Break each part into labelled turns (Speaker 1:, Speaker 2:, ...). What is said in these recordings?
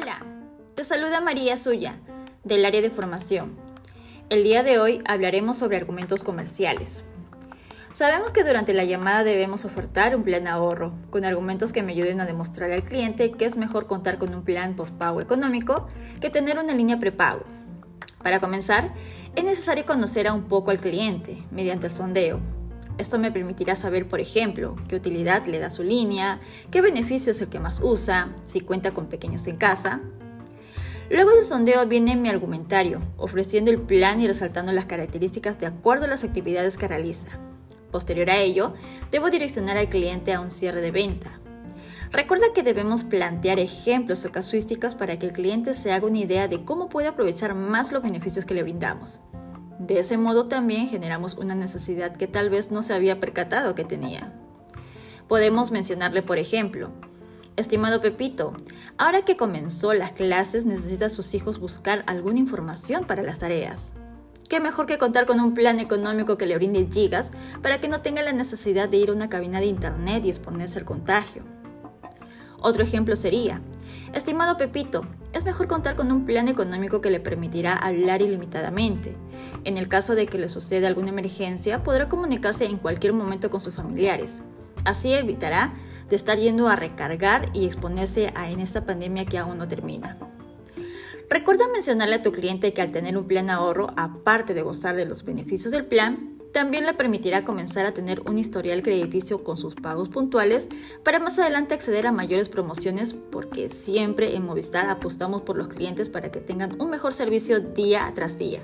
Speaker 1: Hola, te saluda María Suya, del área de formación. El día de hoy hablaremos sobre argumentos comerciales. Sabemos que durante la llamada debemos ofertar un plan ahorro, con argumentos que me ayuden a demostrar al cliente que es mejor contar con un plan postpago económico que tener una línea prepago. Para comenzar, es necesario conocer a un poco al cliente mediante el sondeo, esto me permitirá saber, por ejemplo, qué utilidad le da su línea, qué beneficio es el que más usa, si cuenta con pequeños en casa. Luego del sondeo viene mi argumentario, ofreciendo el plan y resaltando las características de acuerdo a las actividades que realiza. Posterior a ello, debo direccionar al cliente a un cierre de venta. Recuerda que debemos plantear ejemplos o casuísticas para que el cliente se haga una idea de cómo puede aprovechar más los beneficios que le brindamos. De ese modo también generamos una necesidad que tal vez no se había percatado que tenía. Podemos mencionarle, por ejemplo, Estimado Pepito, ahora que comenzó las clases necesita sus hijos buscar alguna información para las tareas. ¿Qué mejor que contar con un plan económico que le brinde gigas para que no tenga la necesidad de ir a una cabina de internet y exponerse al contagio? Otro ejemplo sería, Estimado Pepito, es mejor contar con un plan económico que le permitirá hablar ilimitadamente. En el caso de que le suceda alguna emergencia, podrá comunicarse en cualquier momento con sus familiares. Así evitará de estar yendo a recargar y exponerse a en esta pandemia que aún no termina. Recuerda mencionarle a tu cliente que al tener un plan ahorro, aparte de gozar de los beneficios del plan, también le permitirá comenzar a tener un historial crediticio con sus pagos puntuales para más adelante acceder a mayores promociones porque siempre en Movistar apostamos por los clientes para que tengan un mejor servicio día tras día.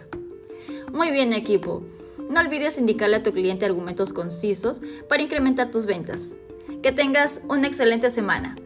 Speaker 1: Muy bien equipo, no olvides indicarle a tu cliente argumentos concisos para incrementar tus ventas. Que tengas una excelente semana.